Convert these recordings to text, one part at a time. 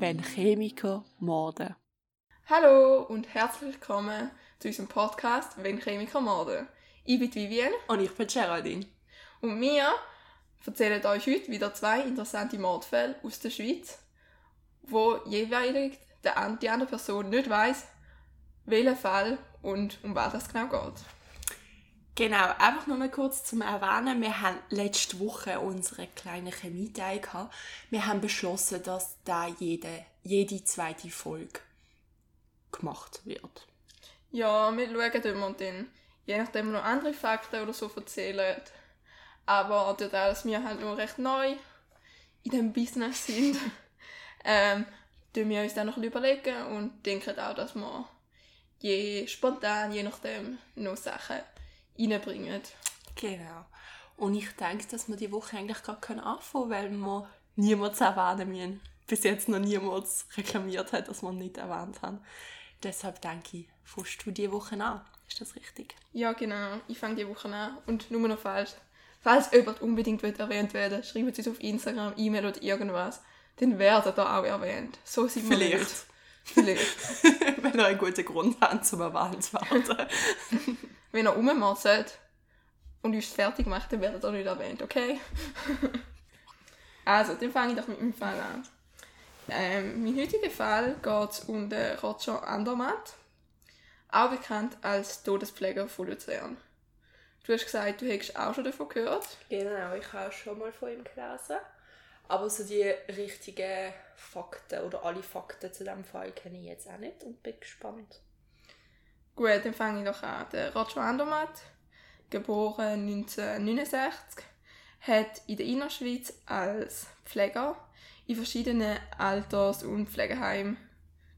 wenn Chemiker morden. Hallo und herzlich willkommen zu unserem Podcast Wenn Chemiker morden. Ich bin Vivienne. Und ich bin Geraldine. Und wir erzählen euch heute wieder zwei interessante Mordfälle aus der Schweiz, wo jeweilig die andere Person nicht weiß, welcher Fall und um was es genau geht. Genau, einfach nur mal kurz zum Erwähnen. Wir haben letzte Woche unsere kleine Chemie-Day gehabt. Wir haben beschlossen, dass da jede, jede zweite Folge gemacht wird. Ja, wir schauen immer dann, je nachdem noch andere Fakten oder so erzählen. Aber dadurch, dass wir halt nur recht neu in diesem Business sind, ähm, tun wir uns dann noch ein überlegen und denken auch, dass wir je spontan, je nachdem, noch Sachen reinbringen. Genau. Und ich denke, dass wir die Woche eigentlich gar anfangen können, weil wir niemals erwähnen müssen. Bis jetzt noch niemals reklamiert hat, dass wir nicht erwähnt haben. Deshalb denke ich, fängst du diese Woche an. Ist das richtig? Ja, genau. Ich fange diese Woche an. Und nur noch falsch. Falls jemand unbedingt erwähnt werden will, schreibt es uns auf Instagram, E-Mail oder irgendwas. Dann werden da auch erwähnt. So sind wir Vielleicht. nicht. Vielleicht. Wenn ihr einen guten Grund habt, zum Erwähnt zu werden. Wenn er rummotzt und uns fertig macht, dann wird er nicht erwähnt, okay? also, dann fange ich doch mit meinem Fall an. Ähm, mein heutiger Fall geht um den Roger Andermatt, auch bekannt als Todespfleger von Luzern. Du hast gesagt, du hättest auch schon davon gehört. Genau, ich habe schon mal von ihm gelesen. Aber so die richtigen Fakten oder alle Fakten zu diesem Fall kenne ich jetzt auch nicht und bin gespannt. Gut, dann fange ich doch an. Der Roger Andermatt, geboren 1969, hat in der Innerschweiz als Pfleger in verschiedenen Alters- und Pflegeheimen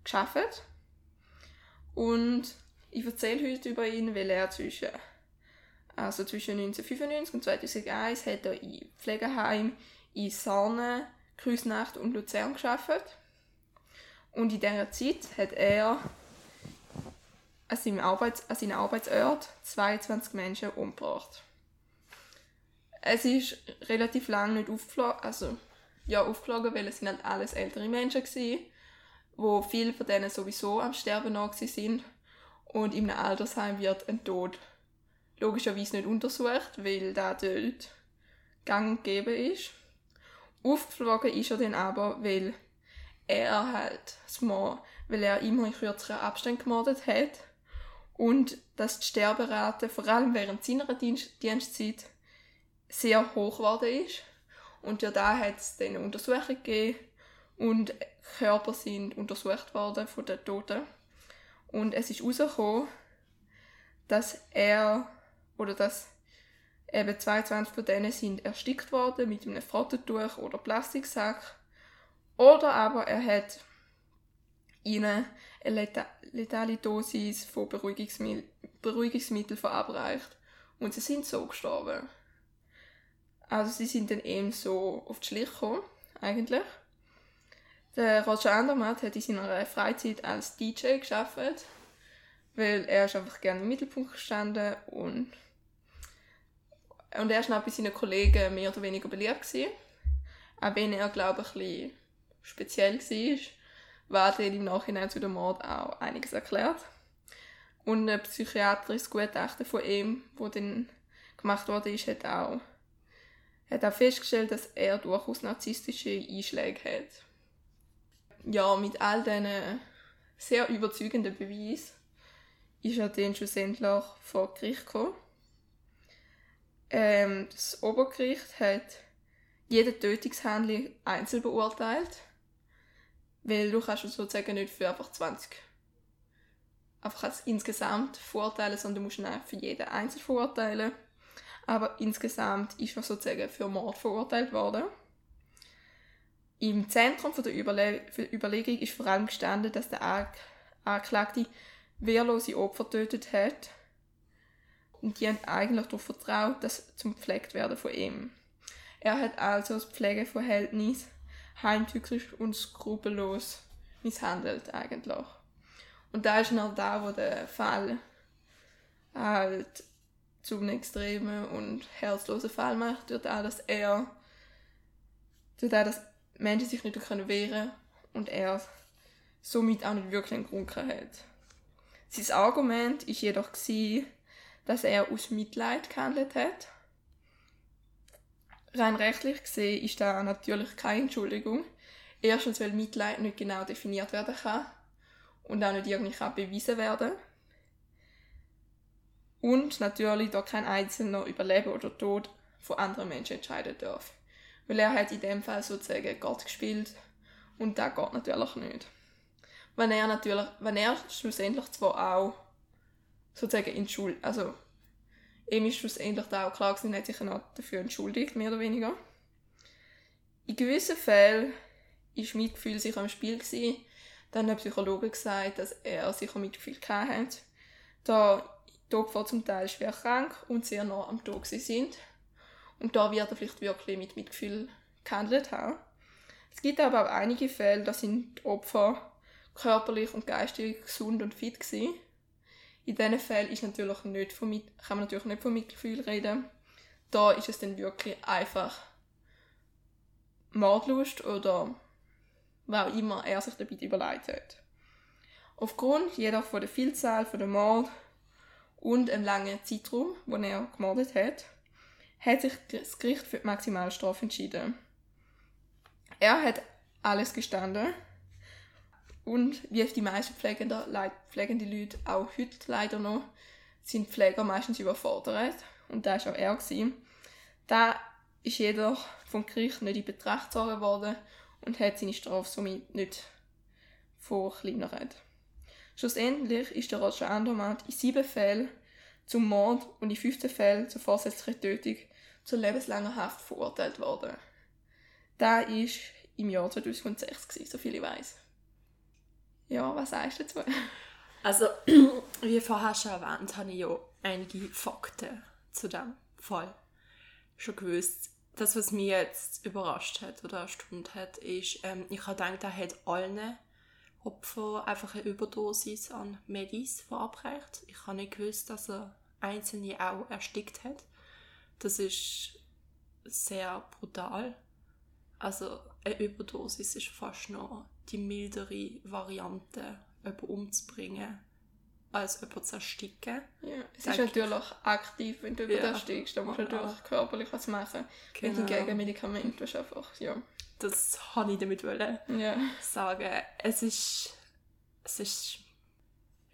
geschafft. Und ich erzähle heute über ihn, weil er zwischen, also zwischen 1995 und 2001 hat er in Pflegeheim in Sarne, Krüsnacht und Luzern geschafft. Und in dieser Zeit hat er an seinem, Arbeits-, an seinem Arbeitsort 22 Menschen umgebracht. Es ist relativ lange nicht aufgeflogen, also ja, aufgeflogen, weil es sind halt alles ältere Menschen waren, wo viele von denen sowieso am Sterben noch sind. Und einem Altersheim wird ein Tod logischerweise nicht untersucht, weil da dort gang gegeben ist. Aufgeflogen ist er dann aber, weil er halt weil er immer in kürzeren Abständen gemordet hat und dass die Sterberate vor allem während seiner Dienst Dienstzeit sehr hoch geworden ist. Und ja, da hat es dann eine Untersuchung gegeben und Körper sind untersucht worden von den Toten. Und es ist herausgekommen, dass er oder dass eben 22 von denen sind erstickt worden mit einem Frottentuch oder Plastiksack. Oder aber er hat ihnen eine letale Dosis von Beruhigungsmittel, Beruhigungsmittel verabreicht. Und sie sind so gestorben. Also sie sind dann eben so auf die Schliche gekommen, eigentlich. Der Roger Andermatt hat in seiner Freizeit als DJ geschafft, weil er ist einfach gerne im Mittelpunkt gestanden und und er ist auch bei seinen Kollegen mehr oder weniger beliebt gewesen. Auch wenn er, glaube ich, ein bisschen speziell war, war dann im Nachhinein zu dem Mord auch einiges erklärt. Und ein psychiatrisches Gutachten von ihm, das dann gemacht wurde, hat auch, hat auch festgestellt, dass er durchaus narzisstische Einschläge hat. Ja, mit all diesen sehr überzeugenden Beweisen ist er dann schlussendlich vor Gericht gekommen. Ähm, das Obergericht hat jede Tötungshandlung einzeln beurteilt, weil du kannst sozusagen nicht für einfach 20 einfach als insgesamt verurteilen, sondern du musst ihn für jeden einzeln verurteilen. Aber insgesamt ist er sozusagen für Mord verurteilt worden. Im Zentrum der Überle Überlegung ist vor allem gestanden, dass der Anklagte wehrlose Opfer getötet hat und die haben eigentlich darauf vertraut, dass zum gepflegt werden von ihm. Er hat also das Pflegeverhältnis heimtückisch und skrupellos misshandelt eigentlich. Und da ist noch da, wo der Fall halt zum extremen und herzlosen Fall macht, durch auch, dass er, durch auch, dass Menschen sich nicht wehren können und er somit auch nicht wirklich einen Grund hat. Sein Argument ist jedoch dass er aus Mitleid gehandelt hat. Rein rechtlich gesehen ist da natürlich keine Entschuldigung. Erstens, weil Mitleid nicht genau definiert werden kann und auch nicht irgendwie kann bewiesen werden Und natürlich, da kein Einzelner über Leben oder Tod von anderen Menschen entscheiden darf. Weil er hat in dem Fall sozusagen Gott gespielt und das geht natürlich nicht. Wenn er natürlich, wenn er schlussendlich zwar auch sozusagen entschuldigt, also ihm ist schlussendlich auch klar gewesen, hat sich dafür entschuldigt, mehr oder weniger. In gewissen Fällen war Mitgefühl sicher im Spiel. Gewesen. Dann haben Psychologen gesagt, dass er sicher Mitgefühl hatte. Da die Opfer zum Teil schwer krank und sehr nah am Tod sind. Und da wird er vielleicht wirklich mit Mitgefühl gehandelt haben. Es gibt aber auch einige Fälle, da sind die Opfer körperlich und geistig gesund und fit gewesen. In diesen Fällen ist natürlich nicht von mit, kann man natürlich nicht von Mitgefühl reden. Da ist es dann wirklich einfach Mordlust oder was auch immer er sich dabei überlegt hat. Aufgrund jedoch von der Vielzahl von der Mord und einem langen Zeitraum, wo er gemordet hat, hat sich das Gericht für die Maximalstrafe entschieden. Er hat alles gestanden und wie die meisten pflegende, pflegende Leute auch heute leider noch, sind Pfleger meistens überfordert und da war auch er. Gewesen. Da ist jedoch vom Gericht nicht in Betracht gezogen worden und hat seine Strafe somit nicht verkleinert. Schlussendlich ist der Roger Andermatt in sieben Fällen zum Mord und in 15 Fällen zur vorsätzlichen Tötung zu lebenslanger Haft verurteilt worden. Da ist im Jahr 2006 gewesen, soviel ich weiß. Ja, was sagst du dazu? Also, wie vorher schon erwähnt, habe ich ja einige Fakten zu dem Fall schon gewusst. Das, was mich jetzt überrascht hat oder erstaunt hat, ist, ähm, ich habe gedacht, er hat allen Opfern einfach eine Überdosis an Medis verabreicht. Ich habe nicht gewusst, dass er Einzelne auch erstickt hat. Das ist sehr brutal. Also eine Überdosis ist fast noch die mildere Variante, jemanden umzubringen, als jemanden zu ersticken. Ja, es ist natürlich aktiv, wenn du jemanden ja. erstickst, da musst du natürlich körperlich was machen. Genau. Wenn hingegen Medikamente ist einfach, ja. Das habe ich damit wollen ja. sagen. Es ist, es ist,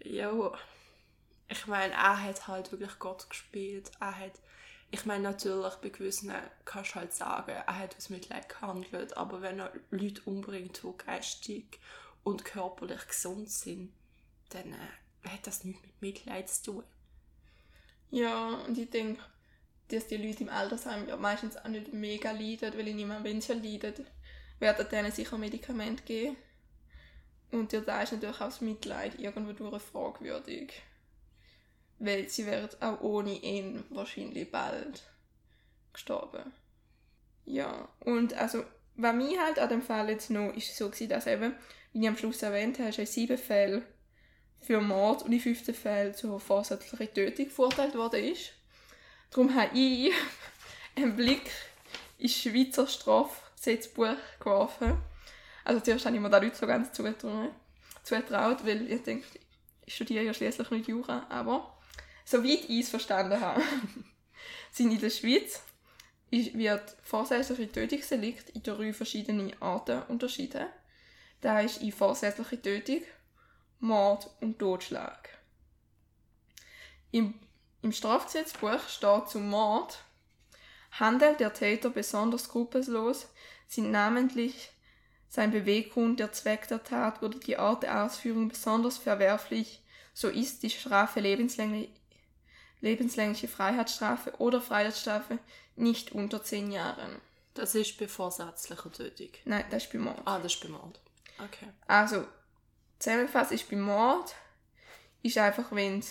ja, ich meine, er hat halt wirklich Gott gespielt. Er hat, ich meine, natürlich bei gewissen kannst du halt sagen, er hat aus Mitleid gehandelt, aber wenn er Leute umbringt, die geistig und körperlich gesund sind, dann äh, hat das nichts mit Mitleid zu tun. Ja, und ich denke, dass die Leute im Altersheim ja meistens auch nicht mega leiden, weil ich nicht mehr, wenn leiden, werden denen sicher Medikamente geben. Und da ist natürlich auch das Mitleid irgendwo durch fragwürdig weil sie wären auch ohne ihn wahrscheinlich bald gestorben. Ja, und also, was mir halt an dem Fall jetzt noch ist so gewesen, dass eben, wie ich am Schluss erwähnt habe, in sieben Fällen für Mord und in fünften Fällen zur vorsätzlichen Tötung verurteilt worden ist. Darum habe ich einen Blick ins Schweizer Strafgesetzbuch geworfen. Also zuerst habe ich mir da nicht so ganz zugetraut, weil ich denke, ich studiere ja schließlich nicht Jura, aber soweit ich es verstanden habe, sind in der Schweiz wird vorsätzliche Tötungsdelikt in drei verschiedene Arten unterschieden. Da ist in vorsätzliche Tötung, Mord und Totschlag. Im, Im Strafgesetzbuch steht zum Mord, handelt der Täter besonders skrupellos, sind namentlich sein Beweggrund, der Zweck der Tat oder die Art der Ausführung besonders verwerflich, so ist die Strafe lebenslänglich lebenslängliche Freiheitsstrafe oder Freiheitsstrafe nicht unter 10 Jahren. Das ist bei vorsätzlicher Tötung? Nein, das ist bei Mord. Ah, das ist bei Mord. Okay. Also, zusammengefasst ist bei Mord, ist einfach, wenn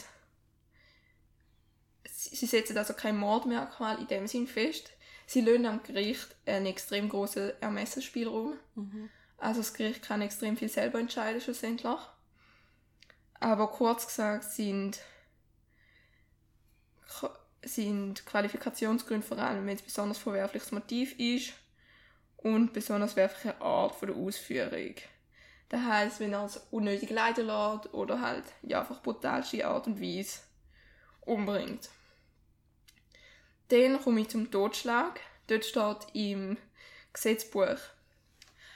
sie setzen also kein Mordmerkmal in dem Sinn fest. Sie lösen am Gericht einen extrem großen Ermessensspielraum. Mhm. Also das Gericht kann extrem viel selber entscheiden schlussendlich. Aber kurz gesagt sind sind Qualifikationsgründe vor allem, wenn es besonders verwerfliches Motiv ist und besonders verwerfliche Art von der Ausführung. Das heisst, wenn er es unnötig leiden lässt oder halt ja, einfach brutalste Art und Weise umbringt. Dann komme ich zum Totschlag. Dort steht im Gesetzbuch,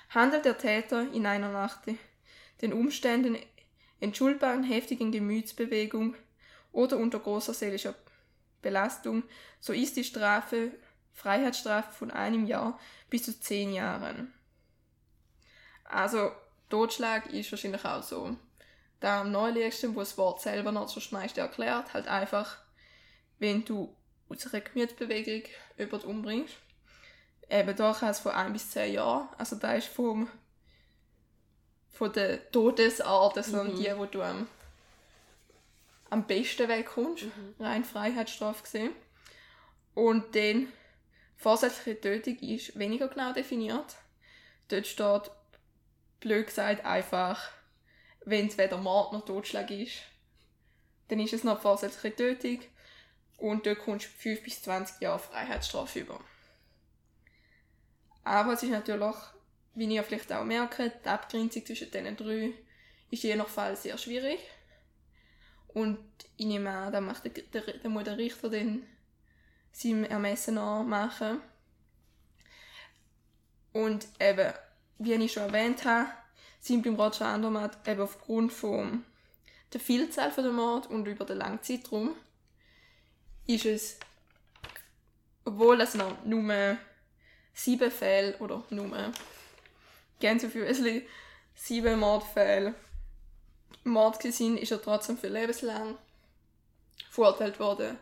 handelt der Täter in einer nach den Umständen entschuldbaren heftigen Gemütsbewegung oder unter großer seelischer Belastung, so ist die Strafe Freiheitsstrafe von einem Jahr bis zu zehn Jahren. Also Totschlag ist wahrscheinlich auch so da am naheliegendsten, wo das Wort selber noch das meiste erklärt, halt einfach, wenn du aus einer Gemütsbewegung jemanden umbringst. Eben da kann es von ein bis zehn Jahren, also da ist vom von der Todesart, also mhm. die, wo du am, am besten wegkommst, mhm. rein Freiheitsstrafe gesehen. Und dann vorsätzliche Tötung ist weniger genau definiert. Dort steht, blöd gesagt, einfach, wenn es weder Mord noch Totschlag ist, dann ist es noch vorsätzliche Tötung und dort kommst du 5 bis 20 Jahre Freiheitsstrafe über. Aber es ist natürlich wie ihr vielleicht auch merkt, die Abgrenzung zwischen diesen drei ist je nach Fall sehr schwierig. Und ich nehme an, da, macht der, der, der muss der Richter dann seinem Ermessen machen. Und eben, wie ich schon erwähnt habe, sind beim Roger Andermatt eben aufgrund von der Vielzahl der Mord und über den langen Zeitraum ist es, obwohl es noch nur sieben Fälle oder nur Gänsefüßchen, sieben Mordfälle Mord sind, ist er trotzdem für lebenslang verurteilt worden,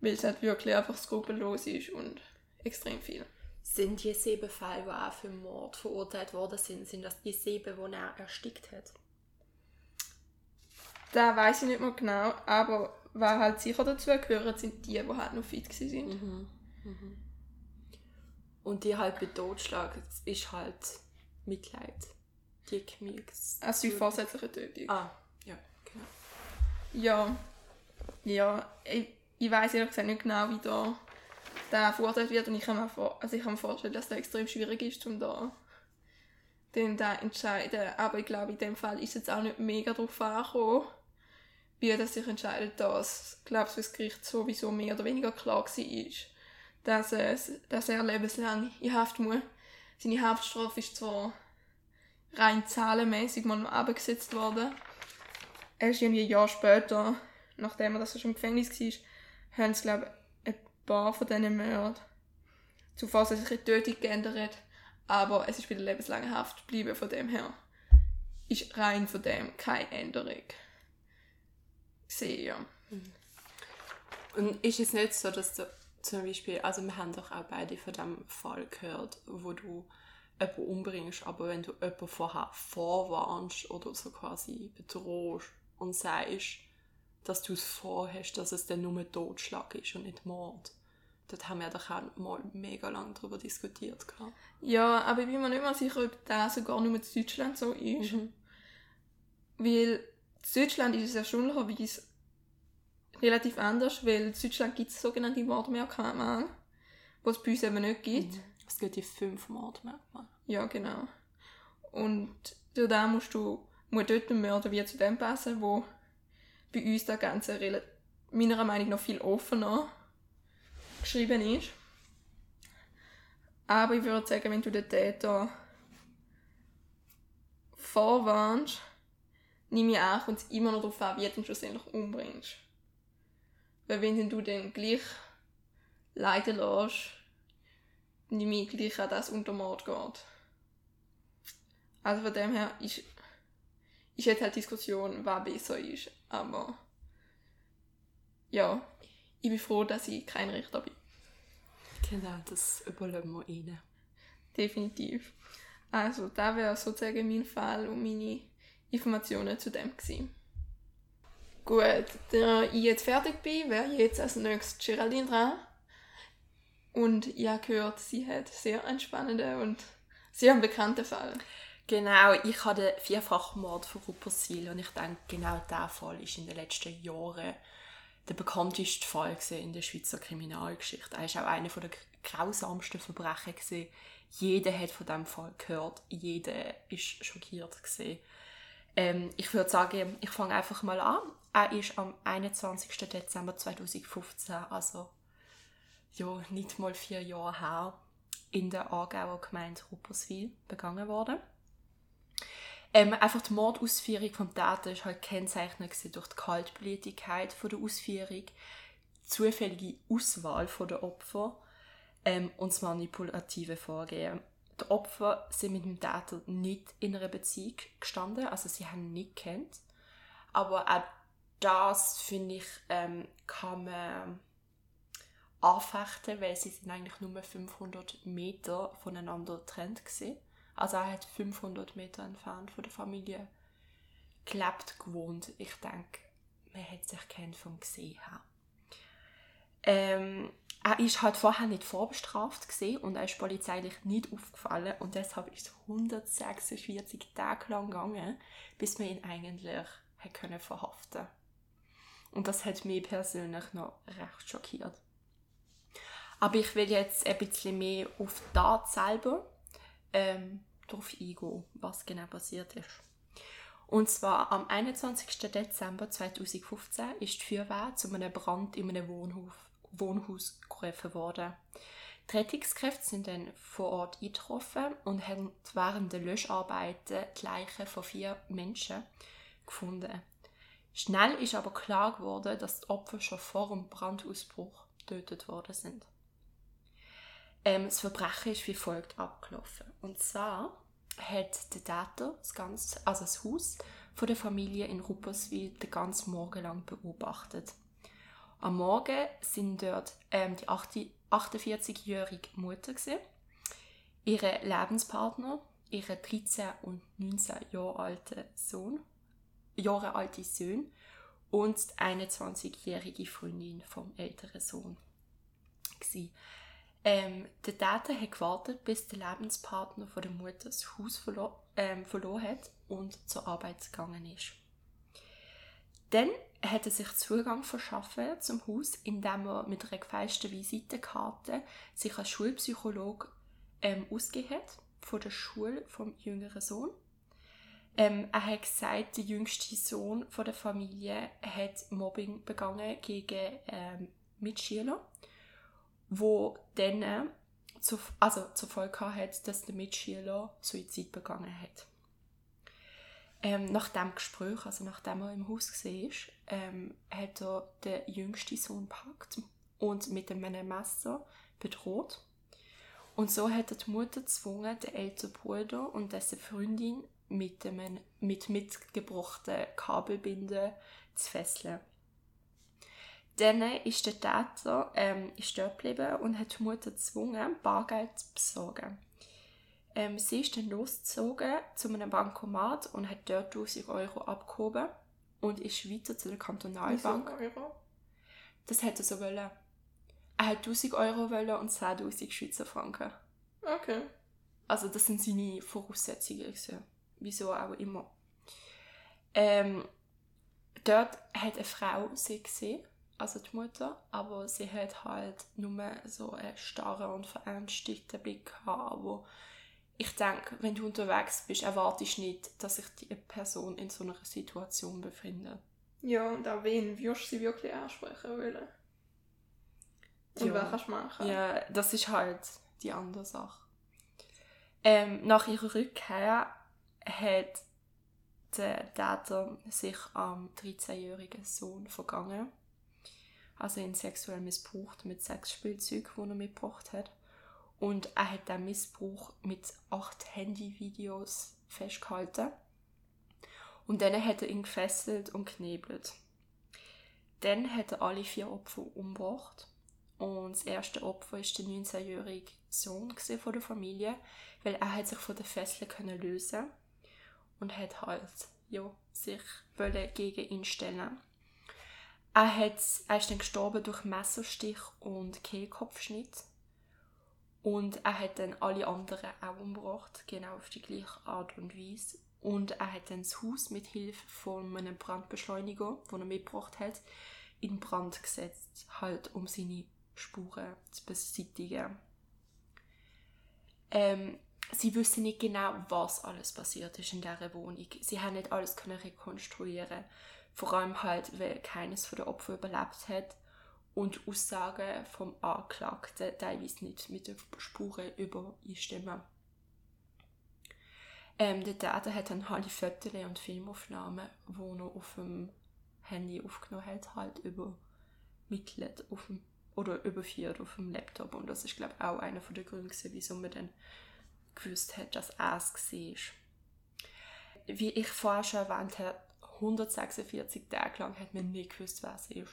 weil es halt wirklich einfach skrupellos ist und extrem viel. Sind die sieben Fälle, die auch für Mord verurteilt worden sind, sind das die sieben, die er erstickt hat? Da weiß ich nicht mehr genau, aber was halt sicher dazu gehören, sind die, die halt noch fit waren. Mhm. Mhm. Und die halt bei Totschlag ist halt Mitleid. Also die vorsätzliche Tötung. Ah, ja, genau. Ja, ja, ich, ich weiß ehrlich gesagt nicht genau, wie da der verurteilt wird und ich kann mir, vor, also ich kann mir vorstellen, dass das extrem schwierig ist, um da den da entscheiden. Aber ich glaube, in dem Fall ist es jetzt auch nicht mega darauf angekommen, wie das sich entscheidet, dass, ich glaube, das Gericht sowieso mehr oder weniger klar war, dass, es, dass er lebenslang in Haft muss seine Haftstrafe ist zwar rein zahlenmäßig mal abgesetzt worden. Erst irgendwie ein Jahr später, nachdem er das schon im Gefängnis war, haben sie, glaube ich, ein paar von diesen Morden zu vorsätzlicher Tötung geändert. Aber es ist bei der lebenslangen Haft geblieben, von dem her ist rein von dem keine Änderung gesehen, ja. Und ist es nicht so, dass du zum Beispiel, also wir haben doch auch beide von dem Fall gehört, wo du jemanden umbringst, aber wenn du jemanden vorher vorwarnst oder so quasi bedrohst und sagst, dass du es vorhast, dass es dann nur Totschlag ist und nicht Mord. Dort haben wir doch auch mal mega lange darüber diskutiert. Ja, aber ich bin mir nicht mehr sicher, ob das sogar nur in Deutschland so ist. Mhm. Weil in Deutschland ist es erstaunlicherweise relativ anders, weil in Deutschland gibt es sogenannte Mordmerkmale, die es bei uns eben nicht gibt. Mhm. Es gibt die fünf Mordmerkmale. Ja, genau. Und durch das musst du muss dort ein Mörder wie zu dem passen, wo bei uns das Ganze meiner Meinung nach viel offener geschrieben ist. Aber ich würde sagen, wenn du den Täter vorwarnst, nehme ich an, kommt es immer noch darauf an, wie du ihn schlussendlich umbringst. Weil wenn du dann gleich leiden lässt, nehme ich gleich an, dass unter Mord geht. Also von dem her ist, ist jetzt halt Diskussion, was besser ist. Aber ja, ich bin froh, dass ich kein Richter bin. Genau, das überlegen wir ihnen. Definitiv. Also, da wäre sozusagen mein Fall und meine Informationen zu dem gewesen. Gut, da ich jetzt fertig bin, wäre jetzt als nächstes Geraldine dran. Und ich habe gehört, sie hat sehr einen spannenden und sehr bekannten Fall. Genau, ich habe den Vierfachmord von Ruppersil und ich denke, genau dieser Fall ist in den letzten Jahren der bekannteste Fall in der Schweizer Kriminalgeschichte. Er ist auch einer der grausamsten Verbrechen gesehen. Jeder hat von dem Fall gehört, jeder ist schockiert. Ähm, ich würde sagen, ich fange einfach mal an. Er ist am 21. Dezember 2015, also ja, nicht mal vier Jahre her, in der Aargauer Gemeinde Rupperswil begangen worden. Ähm, einfach die Mordausführung vom Täter ist halt kennzeichnet durch die Kaltblütigkeit von der Ausführung, zufällige Auswahl von der Opfer ähm, und das manipulative Vorgehen. Die Opfer sind mit dem Täter nicht in einer Beziehung gestanden, also sie haben ihn nicht kennt. Aber auch das, finde ich, ähm, kann man anfechten, weil sie sind eigentlich nur 500 Meter voneinander getrennt gewesen. Also er hat 500 Meter entfernt von der Familie gelebt, gewohnt. Ich denke, man hat sich kennt vom gesehen her. Ähm, er ist halt vorher nicht vorbestraft gesehen und er ist polizeilich nicht aufgefallen und deshalb ist es 146 Tage lang gegangen, bis man ihn eigentlich können verhaften. Und das hat mich persönlich noch recht schockiert. Aber ich will jetzt ein bisschen mehr auf Tat selber ähm, darauf eingehen, was genau passiert ist. Und zwar am 21. Dezember 2015 ist die Feuerwehr zu einem Brand in einem Wohnhof, Wohnhaus gerufen worden. Die Rettungskräfte sind dann vor Ort eingetroffen und haben während der Löscharbeiten die Leichen von vier Menschen gefunden. Schnell ist aber klar geworden, dass die Opfer schon vor dem Brandausbruch getötet worden sind. Ähm, das Verbrechen ist wie folgt abgelaufen. Und zwar hat der Täter das, ganze, also das Haus von der Familie in Rupperswil den ganzen Morgen lang beobachtet. Am Morgen sind dort ähm, die 48-jährige Mutter gewesen, ihre Lebenspartner, ihre 13 und 19 Jahre alte Sohn, Jahre alte Sohn und die 21-jährige Freundin vom älteren Sohn. Gewesen. Ähm, der Täter hat gewartet, bis der Lebenspartner von der Mutter das Haus verlo ähm, verloren hat und zur Arbeit gegangen ist. Dann hat er sich Zugang verschaffen zum Haus, indem er mit einer gefälschten Visitenkarte sich als Schulpsychologe ähm, ausgegeben hat von der Schule vom jüngeren Sohn. Ähm, er hat gesagt, der jüngste Sohn von der Familie hat Mobbing begangen gegen ähm, Mitschüler wo dann äh, zu, also zur Folge hat, dass der Mitschüler Suizid begangen hat. Ähm, nach dem Gespräch, also nachdem er im Haus war, ähm, hat er den jüngsten Sohn gepackt und mit einem Messer bedroht. Und so hat er die Mutter gezwungen, den älteren Bruder und dessen Freundin mit, einem, mit mitgebrachten Kabelbinden zu fesseln. Dann ist der Täter ähm, ist dort geblieben und hat die Mutter gezwungen, Bargeld zu besorgen. Ähm, sie ist dann losgezogen zu einem Bankomat und hat dort 1000 Euro abgehoben und ist weiter zu der Kantonalbank. Wie Euro? Das hätte er so wollen. Er hat 1000 Euro wollen und 10.000 Schweizer Franken. Okay. Also das sind seine Voraussetzungen. Gewesen. Wieso auch immer. Ähm, dort hat eine Frau sie gesehen also die Mutter, aber sie hat halt nur so einen starren und verängstigten Blick gehabt, aber ich denke, wenn du unterwegs bist, erwartest du nicht, dass sich die Person in so einer Situation befindet. Ja, und auch wen wirst du sie wirklich ansprechen wollen? Und ja. was kannst du machen? Ja, das ist halt die andere Sache. Ähm, nach ihrer Rückkehr hat der Täter sich am 13-jährigen Sohn vergangen also ihn sexuell missbraucht mit Sexspielzeug, die er mitgebracht hat. Und er hat den Missbrauch mit acht Handyvideos festgehalten. Und dann hat er ihn gefesselt und geknebelt. Dann hat er alle vier Opfer umgebracht. Und das erste Opfer war der 19-jährige Sohn von der Familie, weil er hat sich von den Fesseln können lösen und hat halt ja, sich gegen ihn stellen er, hat, er ist dann gestorben durch Messerstich und Kehlkopfschnitt. Und er hat dann alle anderen auch umgebracht, genau auf die gleiche Art und Weise. Und er hat dann das Haus mit Hilfe von einem Brandbeschleuniger, den er mitgebracht hat, in Brand gesetzt, halt um seine Spuren zu beseitigen. Ähm, sie wissen nicht genau, was alles passiert ist in dieser Wohnung. Sie haben nicht alles können rekonstruieren. Vor allem halt, weil keines von den Opfern überlebt hat und Aussagen vom Anklagten teilweise nicht mit den Spuren übereinstimmen. Ähm, der Täter hat dann alle Fotos und Filmaufnahmen, die er auf dem Handy aufgenommen hat, halt übermittelt auf dem, oder überführt auf dem Laptop. Und das ist, glaube ich, auch einer der Gründe, wieso man dann gewusst hat, dass er es war. Wie ich vorher schon erwähnt habe, 146 Tage lang hat man nicht gewusst, wer es ist.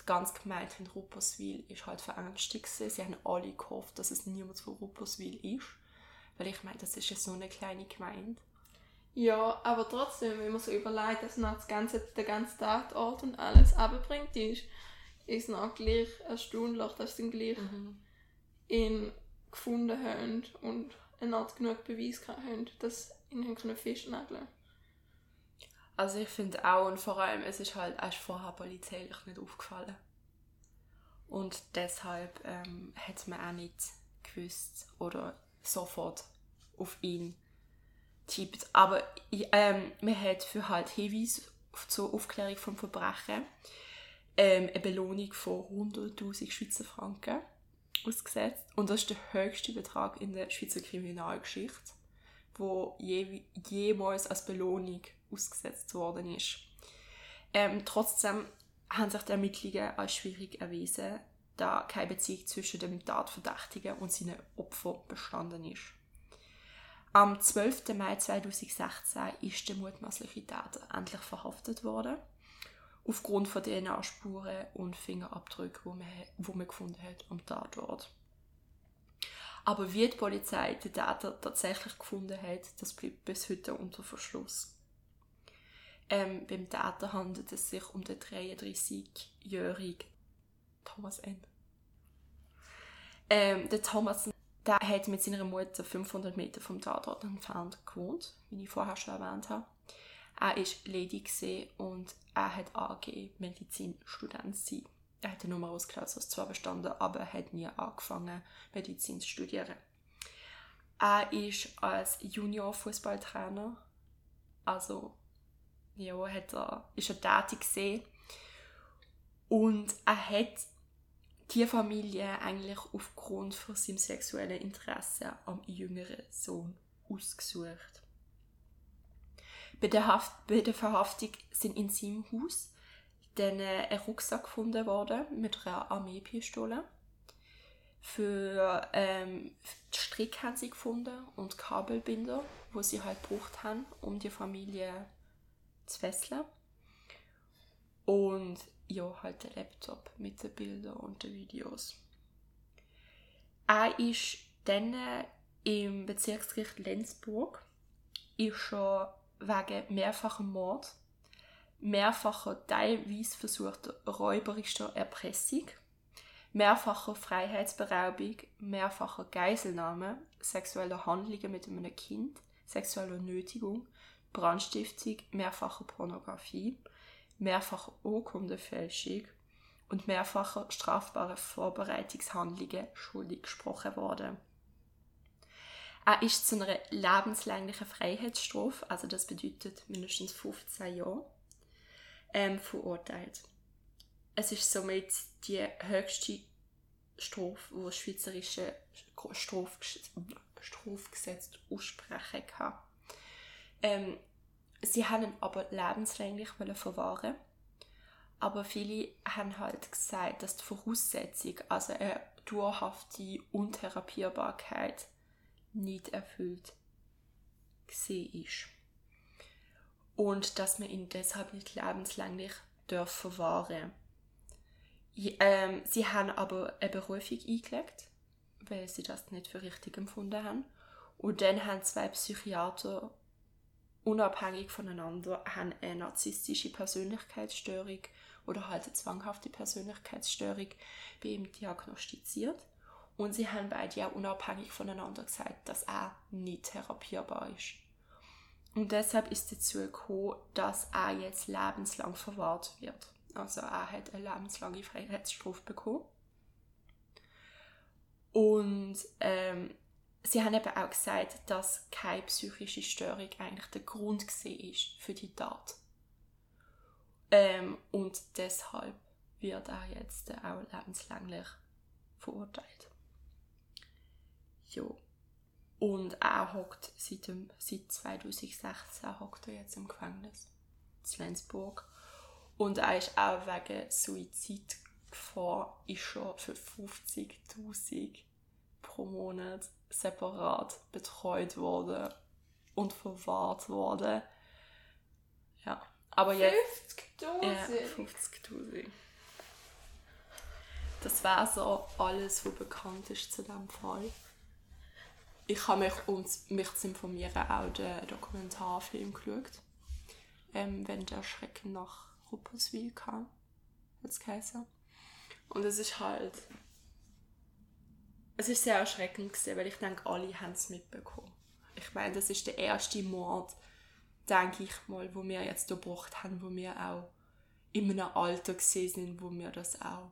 Die ganze Gemeinde in Rupperswil war halt verängstigt. Sie haben alle gehofft, dass es niemand von Rupperswil ist. Weil ich meine, das ist ja so eine kleine Gemeinde. Ja, aber trotzdem, wenn man so überlegt, dass noch das ganze, der ganze Tatort und alles abbringt, ist, ist noch gleich erstaunlich, dass sie gleich mhm. ihn gefunden haben und eine Art genug Beweis haben, dass ihn können festnageln Also ich finde auch, und vor allem, es ist halt erst vorher polizeilich nicht aufgefallen. Und deshalb ähm, hat man auch nicht gewusst oder sofort auf ihn tippt. Aber ähm, man hat für halt Hinweis zur Aufklärung vom Verbrechen ähm, eine Belohnung von 100'000 Schweizer Franken ausgesetzt. Und das ist der höchste Betrag in der Schweizer Kriminalgeschichte, wo je, jemals als Belohnung ausgesetzt worden ist. Ähm, trotzdem haben sich die Ermittlungen als schwierig erwiesen, da keine Beziehung zwischen dem Tatverdächtigen und seinen Opfern bestanden ist. Am 12. Mai 2016 ist der mutmaßliche Täter endlich verhaftet worden, aufgrund von DNA-Spuren und Fingerabdrücken, die man, die man gefunden hat am Tatort. Aber wie die Polizei den Täter tatsächlich gefunden hat, das bleibt bis heute unter Verschluss. Ähm, beim Täter handelt es sich um den 33-jährigen Thomas N. Ähm, der Thomas der hat mit seiner Mutter 500 Meter vom Tatort entfernt gewohnt, wie ich vorher schon erwähnt habe. Er war ledig und er hat angegeben, Medizinstudent zu sein. Er hat eine Nummer als zwar bestanden, aber er hat nie angefangen, Medizin zu studieren. Er ist als Junior-Fußballtrainer, also ja, hat er, ist er tätig gesehen und er hat die Familie eigentlich aufgrund von seinem sexuellen Interesse am jüngeren Sohn ausgesucht. Bei der, Haft, bei der Verhaftung sind in seinem Haus dann ein Rucksack gefunden worden mit einer Armeepistole. Für ähm, Strick haben sie gefunden und Kabelbinder, wo sie halt gebraucht haben, um die Familie fesseln. Und ja, halt der Laptop mit den Bildern und den Videos. Er ist dann im Bezirksgericht Lenzburg ist schon wegen mehrfacher Mord, mehrfacher teilweise versuchter räuberischer Erpressung, mehrfacher Freiheitsberaubung, mehrfacher Geiselnahme, sexueller Handlungen mit einem Kind, sexueller Nötigung, Brandstiftung, mehrfacher Pornografie, mehrfache Urkundenfälschung und mehrfache strafbare Vorbereitungshandlungen schuldig gesprochen worden. Er ist zu einer lebenslänglichen Freiheitsstrafe, also das bedeutet mindestens 15 Jahre, ähm, verurteilt. Es ist somit die höchste Strafe, die das schweizerische Straf Strafgesetz aussprechen kann. Ähm, Sie haben ihn aber lebenslänglich verwahren aber viele haben halt gesagt, dass die Voraussetzung, also eine dauerhafte Untherapierbarkeit, nicht erfüllt ist. Und dass man ihn deshalb nicht lebenslänglich darf verwahren ähm, Sie haben aber eine Berufung eingelegt, weil sie das nicht für richtig empfunden haben. Und dann haben zwei Psychiater unabhängig voneinander haben eine narzisstische Persönlichkeitsstörung oder halt eine zwanghafte Persönlichkeitsstörung bei ihm diagnostiziert. Und sie haben beide auch unabhängig voneinander gesagt, dass er nicht therapierbar ist. Und deshalb ist dazu gekommen, dass er jetzt lebenslang verwahrt wird. Also er hat eine lebenslange Freiheitsstrafe bekommen. Und ähm, sie haben eben auch gesagt, dass keine psychische Störung eigentlich der Grund ist für die Tat. Ähm, und deshalb wird er jetzt auch lebenslänglich verurteilt. Jo. Und er hockt seit, seit 2016 hockt er jetzt im Gefängnis in Flensburg. Und er ist auch wegen Suizidgefahr ist schon für 50'000 pro Monat separat betreut worden und verwahrt worden. Ja, aber jetzt... 50'000? Ja, 50'000. Das war so alles, was bekannt ist zu diesem Fall. Ich habe mich, um mich zu informieren, auch den Dokumentarfilm geschaut. Ähm, wenn der Schrecken nach Rupperswil kam. Als Kaiser. Und es ist halt. Es ist sehr erschreckend gewesen, weil ich denke, alle haben es mitbekommen. Ich meine, das ist der erste Mord, denke ich mal, wo wir jetzt gebracht haben, wo wir auch in einem Alter gesehen sind, wo wir das auch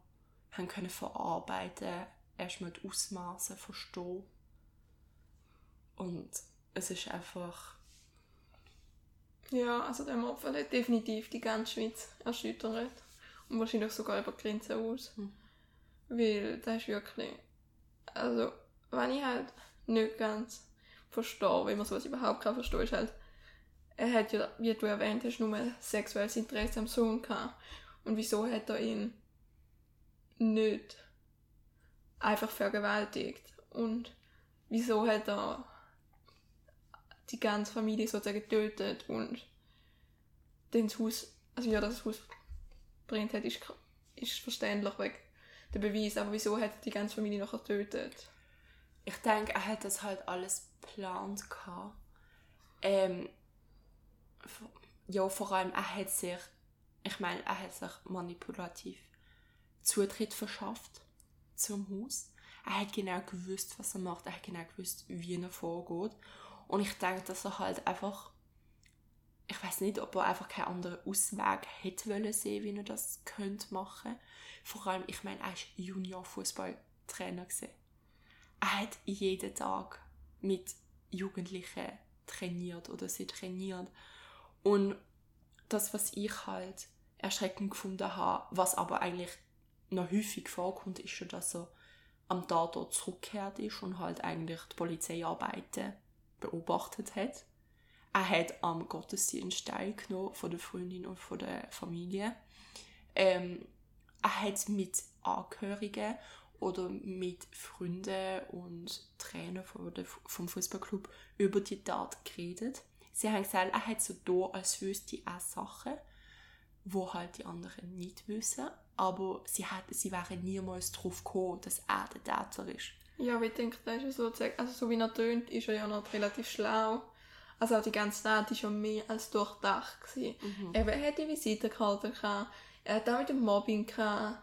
haben können verarbeiten, erstmal die Ausmaße verstehen. Und es ist einfach. Ja, also der Mordfall hat definitiv die ganze Schweiz erschüttert. Und wahrscheinlich sogar über die Grenzen aus. Hm. Weil das ist wirklich. Also, wenn ich halt nicht ganz verstehe, wie man sowas überhaupt kann verstehen, ist halt, er hat ja, wie du erwähnt hast, nur sexuelles Interesse am Sohn gehabt. Und wieso hat er ihn nicht einfach vergewaltigt? Und wieso hat er die ganze Familie sozusagen getötet und das Haus, also ja, das Haus brennt hat, ist, ist verständlich wegen der Beweis, aber wieso hat er die ganze Familie noch getötet? Ich denke, er hat das halt alles geplant Ähm, ja, vor allem, er hat sich, ich meine, er hat sich manipulativ Zutritt verschafft zum Haus. Er hat genau gewusst, was er macht. Er hat genau gewusst, wie er vorgeht. Und ich denke, dass er halt einfach, ich weiß nicht, ob er einfach keinen anderen Ausweg hätte wollen sehen, wie er das könnte machen. Vor allem, ich meine, er war Junior-Fußballtrainer Er hat jeden Tag mit Jugendlichen trainiert oder sie trainiert. Und das, was ich halt erschreckend gefunden habe, was aber eigentlich noch häufig vorkommt, ist schon, dass er am Tatort zurückgekehrt ist und halt eigentlich die Polizeiarbeiten beobachtet hat. Er hat am Gottesdienst teilgenommen von der Freundin und von der Familie. Ähm, er hat mit Angehörigen oder mit Freunden und Trainern vom Fußballclub über die Tat geredet. Sie haben gesagt, er hat so da, als wüsste er Sachen, wo halt die anderen nicht wissen aber sie, hat, sie wären niemals darauf gekommen, dass er der Täter ist. Ja, ich denke, das ist sozusagen, also so wie er tönt, ist er ja noch relativ schlau. Also auch die ganze Tat war schon mehr als durchdacht. Mhm. Er hat die Visitenkarte gehabt, er hat auch mit dem Mobbing gehabt.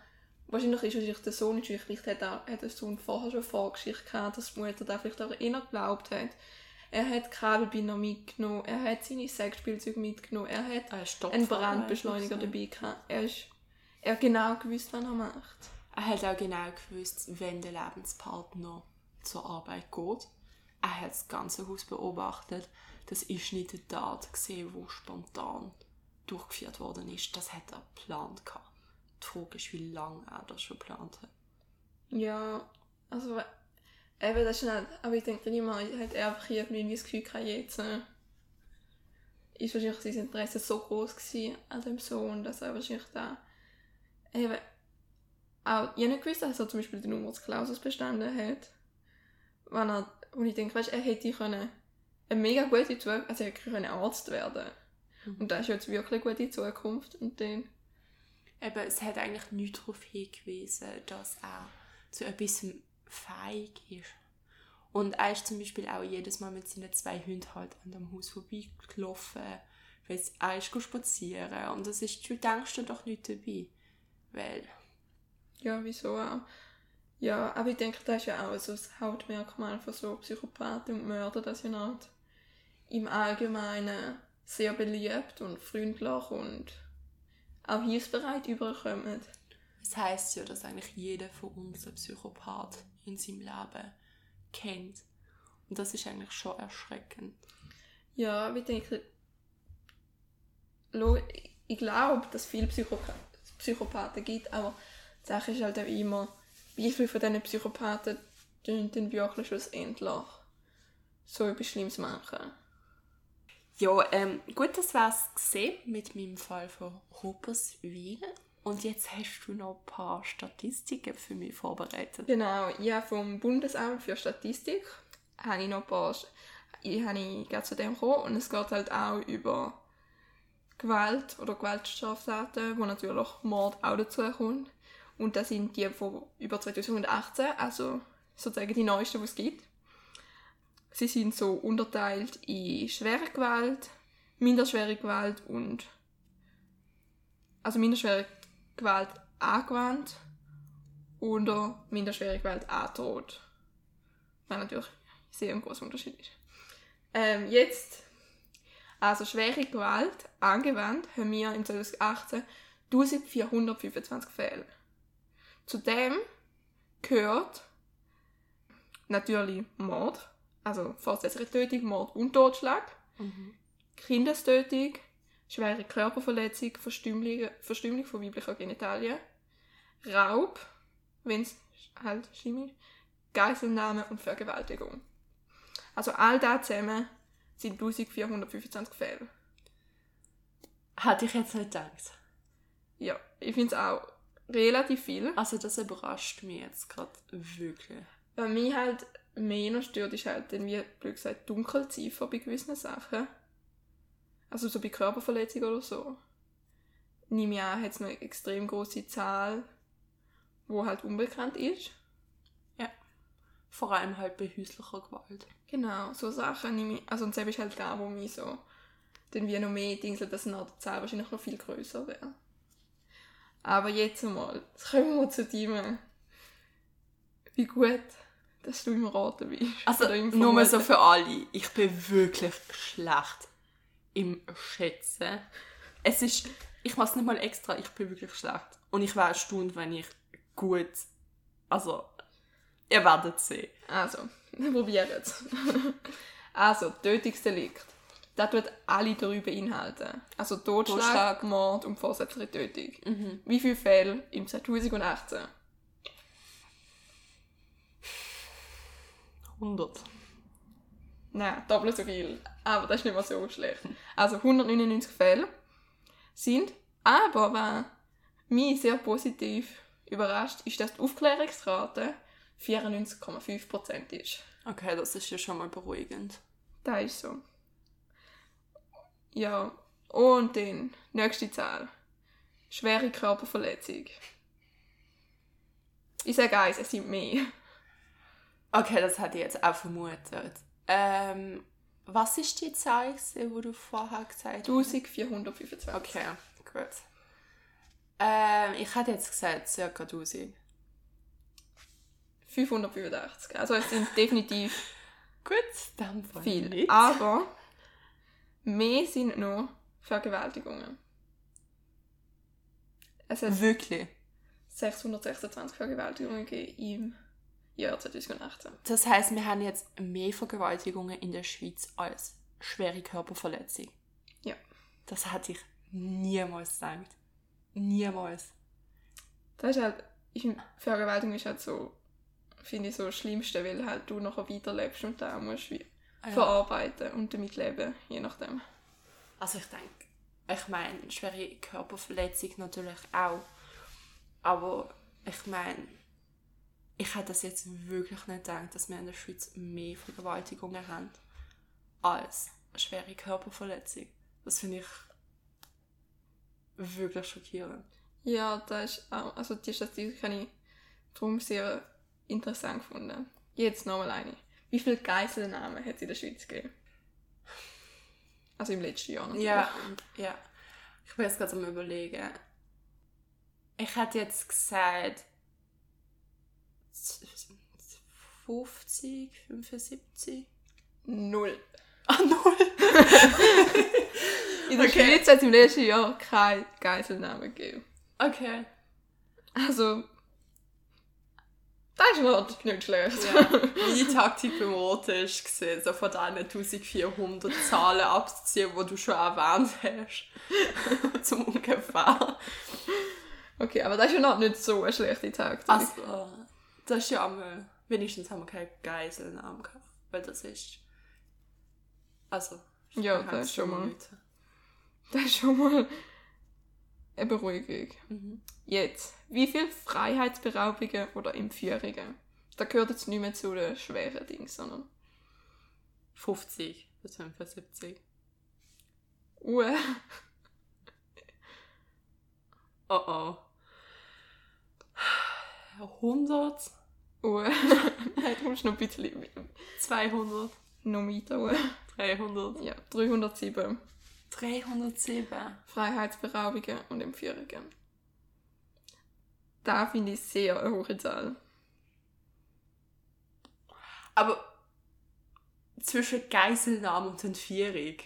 Wahrscheinlich ist es der Sohn, vielleicht hat, er, hat der Sohn vorher schon Vorgeschichte gehabt, dass die Mutter da vielleicht auch eher geglaubt hat. Er hat Kabelbinder mitgenommen, er hat seine Sexspielzeuge mitgenommen, er hat er einen Brandbeschleuniger dabei gehabt. Er ist er hat genau gewusst, was er macht. Er hat auch genau gewusst, wenn der Lebenspartner zur Arbeit geht. Er hat das ganze Haus beobachtet. Das ist nicht eine Tat gesehen, wo spontan durchgeführt worden ist. Das hat er geplant Die Frage ist, wie lange er das schon geplant hat. Ja, also eben das ist nicht, aber ich denke mal, hat er einfach irgendwie das Gefühl gehabt, jetzt äh, ist wahrscheinlich sein Interesse so groß gewesen an dem Sohn, dass er wahrscheinlich da eben auch, ich habe nicht gewusst, dass er zum Beispiel den Clausus bestanden hat. Wenn er, und ich denke, weißt, er hätte können eine mega gute Zukunft, also er hätte Arzt werden mhm. Und das ist jetzt wirklich eine gute Zukunft. Und dann... Eben, es hat eigentlich nichts darauf hingewiesen, dass er zu etwas feig ist. Und er ist zum Beispiel auch jedes Mal mit seinen zwei Hunden halt an dem Haus vorbeigelaufen, weil er ist spazieren und das ist, du denkst dir doch nicht dabei. Weil. Ja, wieso auch? Ja, aber ich denke, das ist ja auch so das Hauptmerkmal von so Psychopathen und Mörder, dass sie nicht im Allgemeinen sehr beliebt und freundlich und auch hilfsbereit überkommen. Das heisst ja, dass eigentlich jeder von uns einen Psychopath in seinem Leben kennt. Und das ist eigentlich schon erschreckend. Ja, ich denke, ich glaube, dass es viele Psychopa Psychopathen gibt, aber die Sache ist halt auch immer, wie viele von diesen Psychopathen dann wirklich schlussendlich so etwas Schlimmes machen. Ja, ähm, gut, das war's gesehen mit meinem Fall von Rupperswil. Und jetzt hast du noch ein paar Statistiken für mich vorbereitet. Genau, ja, vom Bundesamt für Statistik habe ich noch ein paar, ich habe ich gerade zu dem gekommen und es geht halt auch über Gewalt oder Gewaltstraftaten, wo natürlich Mord auch dazu kommt. Und das sind die von über 2018, also sozusagen die neuesten, die es gibt. Sie sind so unterteilt in schwere Gewalt, minderschwere Gewalt und also minderschwere Gewalt angewandt oder minderschwere Gewalt androht. Was natürlich sehr ein großer Unterschied ist. Ähm, jetzt, also schwere Gewalt angewandt, haben wir im 2018 1425 Fälle. Zudem gehört natürlich Mord, also vorsätzliche Tötung, Mord und Totschlag, Kindestötung, schwere Körperverletzung, Verstümmelung, Verstümmelung von weiblicher Genitalien, Raub, wenn es halt schlimm ist, Geiselnahme und Vergewaltigung. Also all das zusammen sind 1425 Fälle. Hatte ich jetzt nicht gedacht. Ja, ich finde es auch relativ viel. Also das überrascht mich jetzt gerade wirklich. Was mich halt mehr noch stört, ist halt dann, wie blöd gesagt, Dunkelziffer bei gewissen Sachen. Also so bei Körperverletzungen oder so. Nehme ich an, hat es eine extrem große Zahl, wo halt unbekannt ist. Vor allem halt bei häuslicher Gewalt. Genau, so Sachen nehme ich, also und selbst ist halt da, wo mich so, dann wie noch mehr Dinge, dass dann auch die Zahl wahrscheinlich noch viel größer wäre. Aber jetzt einmal, jetzt kommen wir zu dem, wie gut, dass du im Raten bist. Also nur mal so für alle. Ich bin wirklich schlecht im Schätzen. Es ist, ich mache es nicht mal extra, ich bin wirklich schlecht. Und ich wäre erstaunt, wenn ich gut, also, ihr werdet sehen. Also, wir probieren es. also, Tötungsdelikt. Das tut alle drei beinhalten. Also Totschlag, Totschlag. Mord und vorsätzliche Tötung. Wie viele Fälle im 2018? 100. Nein, doppelt so viel. Aber das ist nicht mal so schlecht. Also 199 Fälle sind. Aber was mich sehr positiv überrascht, ist, dass die Aufklärungsrate 94,5% ist. Okay, das ist ja schon mal beruhigend. Das ist so. Ja, und dann, nächste Zahl. Schwere Körperverletzung. Ich sage eins, es sind mehr. Okay, das hätte ich jetzt auch vermutet. Ähm, was ist die Zahl, die du vorher gesagt hast? 1425. Okay, gut. Ähm, ich hätte jetzt gesagt, circa 1000. 585. Also es sind definitiv Gut, dann viel. nicht. Aber mehr sind noch Vergewaltigungen. Es hat Wirklich. 626 Vergewaltigungen gegeben im Jahr 2018. Das heißt, wir haben jetzt mehr Vergewaltigungen in der Schweiz als schwere Körperverletzung. Ja. Das hätte ich niemals gedacht. Niemals. Das ist halt, ich, Vergewaltigung ist halt so, finde ich, so das Schlimmste, weil halt du nachher weiterlebst und da musst wie Ja. verarbeiten und damit leben, je nachdem. Also ich denke, ich meine, schwere Körperverletzung natürlich auch. Aber ich meine, ich hätte das jetzt wirklich nicht gedacht, dass wir in der Schweiz mehr Vergewaltigungen haben als schwere Körperverletzung. Das finde ich wirklich schockierend. Ja, das ist auch, also die Statistik habe ich darum sehr interessant gefunden. Jetzt nochmal eine. Wie viele Geiselnahmen hat es in der Schweiz gegeben? Also im letzten Jahr natürlich. Ja, ja. Ich bin jetzt gerade am überlegen. Ich hätte jetzt gesagt 50, 75. Null. Ah, null. In der Okay. Schweiz hat es im letzten Jahr keine Geiselnahmen gegeben. Okay. Also Das ist noch nicht schlecht. Ja. Meine Taktik beim Roten ist gesehen, so von diesen 1400 Zahlen abzuziehen, die du schon erwähnt hast. Zum ungefähr. Okay, aber das ist ja noch nicht so eine schlechte Taktik. Also, das ist ja einmal, wenigstens haben wir keine Geiselnamen gehabt. Weil das ist. Also. Ja, ich das ist schon mal. Minuten. Das ist schon mal eine Beruhigung. Mhm. Jetzt, wie viele Freiheitsberaubungen oder Entführungen? Da gehört jetzt nicht mehr zu den schweren Dingen, sondern 50 bis 75. Uhr. Oh oh. 100, Uhr. Nein, du musst noch ein bisschen 200, noch weiter. Uhr. 300, Ja, 307 307. Freiheitsberaubungen und Entführungen. Da finde ich sehr eine hohe Zahl. Aber zwischen Geiselnahme und Entführung.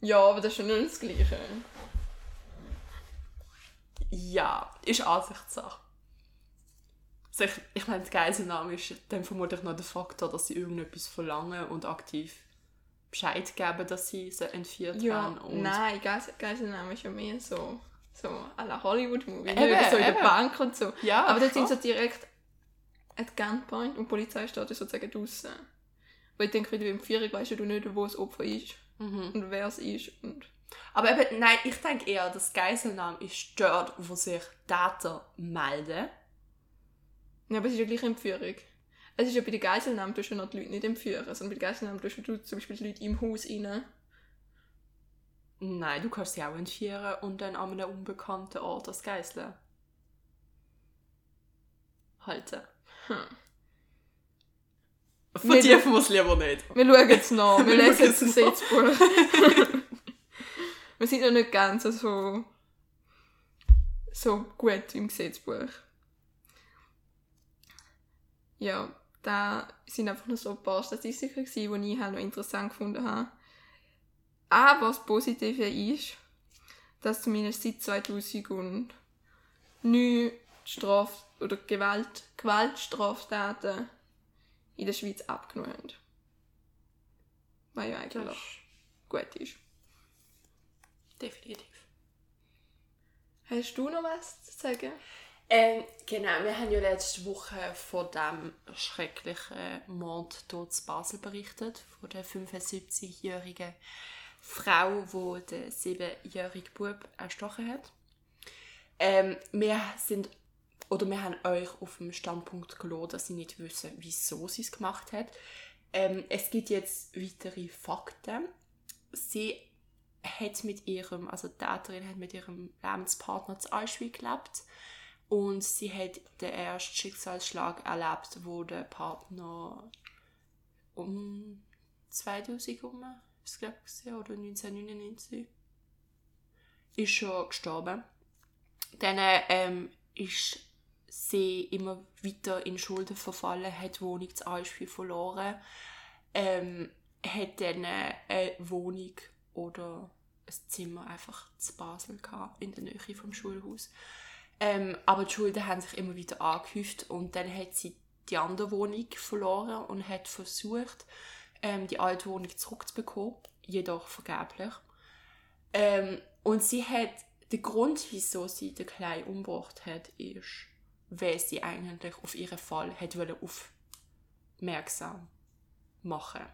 Ja, aber das ist schon nicht das Gleiche. Ja, ist Ansichtssache. Also ich, ich meine, die Geiselnahme ist dann vermutlich noch der Faktor, dass sie irgendetwas verlangen und aktiv Bescheid geben, dass sie sie entführt Ja, haben. Und nein, Geis Geiselnahme ist ja mehr so, so à la Hollywood-Movie. So in der. Bank und so. Ja, aber dort sind so direkt at Gunpoint und die Polizei steht sozusagen draußen. Weil ich denke, du im Führung weißt du nicht, wo das Opfer ist Mhm. und wer es ist. Und Aber eben, nein, ich denke eher, dass Geiselnahme ist dort, wo sich Täter melden. Ja, aber es ist ja gleich eine Entführung. Es ist ja bei der Geiselnahme, du ja noch die Leute nicht entführen, sondern bei der Geiselnahme tust du zum Beispiel die Leute im Haus rein. Nein, du kannst sie auch entführen und dann an einem unbekannten Ort als Geisel halten. Hm. Vertiefen wir es lieber nicht. Wir schauen jetzt nach, wir Wir lesen das. Gesetzbuch. wir sind noch nicht ganz so, so gut im Gesetzbuch. Ja, da sind einfach nur so ein paar Statistiken, gewesen, die ich halt noch interessant gefunden habe. Aber das Positive ist, dass zumindest seit 2009 die Straf- oder Gewalt, Gewaltstraftaten in der Schweiz abgenommen haben. Was ja eigentlich Das gut ist. definitiv. Hast du noch was zu sagen? Ähm, genau, wir haben ja letzte Woche von dem schrecklichen Mord dort in Basel berichtet, von der 75-jährigen Frau, die den 7-jährigen Bub erstochen hat. Ähm, wir sind, oder wir haben euch auf dem Standpunkt gelassen, dass sie nicht wissen, wieso sie es gemacht hat. Ähm, es gibt jetzt weitere Fakten. Sie hat mit ihrem, also die Täterin hat mit ihrem Lebenspartner zu Auschwitz gelebt und sie hat den ersten Schicksalsschlag erlebt, wo der Partner um 2000 herum, ist glaube oder 1999, ist schon gestorben. Dann ähm, ist sie immer weiter in Schulden verfallen, hat Wohnung zu Auschwitz verloren, ähm, hat dann eine Wohnung oder ein Zimmer einfach zu Basel gehabt, in der Nähe vom Schulhaus. Ähm, aber die Schulden haben sich immer wieder angehäuft und dann hat sie die andere Wohnung verloren und hat versucht, ähm, die alte Wohnung zurückzubekommen, jedoch vergeblich. Ähm, und sie hat, der Grund, wieso sie den Kleinen umgebracht hat, ist, weil sie eigentlich auf ihren Fall hat aufmerksam machen.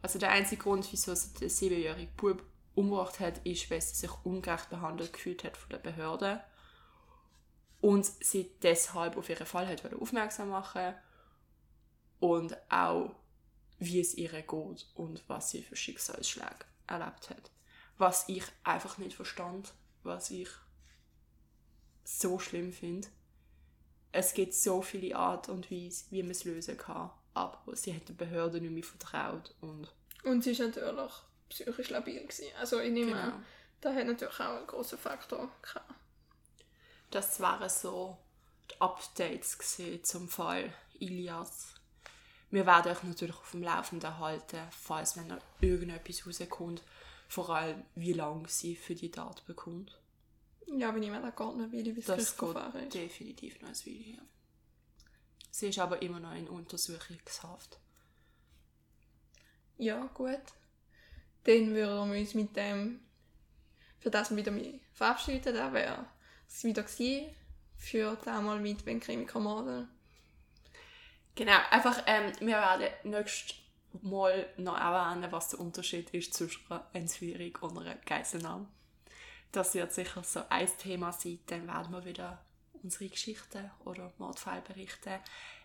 Also der einzige Grund, wieso sie den siebenjährigen Bub umgebracht hat, ist, weil sie sich ungerecht behandelt gefühlt hat von der Behörde und sie deshalb auf ihren Fall hat aufmerksam machen und auch wie es ihr geht und was sie für Schicksalsschläge erlebt hat. Was ich einfach nicht verstand, was ich so schlimm finde. Es gibt so viele Art und Weise, wie man es lösen kann, aber sie hat den Behörden nicht mehr vertraut und Und sie war natürlich psychisch labil. Gewesen. Also ich nehme Genau. an, das hat natürlich auch einen grossen Faktor gehabt. Das waren so die Updates zum Fall Ilias. Wir werden euch natürlich auf dem Laufenden halten, falls wenn noch irgendetwas rauskommt. Vor allem, wie lange sie für die Tat bekommt. Ja, aber ich meine, das geht nicht, weil ich Das Gerichtsverfahren geht ist. definitiv noch ein Weile her. Sie ist aber immer noch in Untersuchungshaft. Ja, gut. Dann würden wir uns mit dem, für das wir wieder verabschieden. Das wäre es wieder gewesen für damals mit Ben Chemiker. Genau, einfach, ähm, wir werden nächstes Mal noch erwähnen, was der Unterschied ist zwischen einer Entführung und einer Geiselnahme. Das wird sicher so ein Thema sein, dann werden wir wieder unsere Geschichten oder Mordfälle berichten.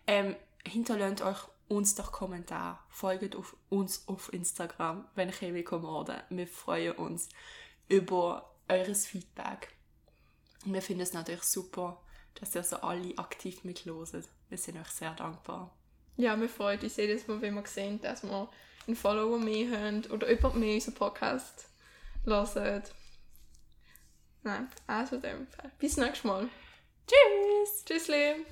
Ähm, hinterlasst euch uns doch Kommentare, folgt auf uns auf Instagram, wenn Chemiker Morden. Wir freuen uns über eures Feedback. Und wir finden es natürlich super, dass ihr so alle aktiv mitloset. Wir sind euch sehr dankbar. Ja, wir freuen uns jedes Mal, wenn wir sehen, dass wir einen Follower mehr haben oder jemand mehr unseren Podcast hört. Nein, also dem Fall. Bis nächstes Mal. Tschüss! Tschüssli!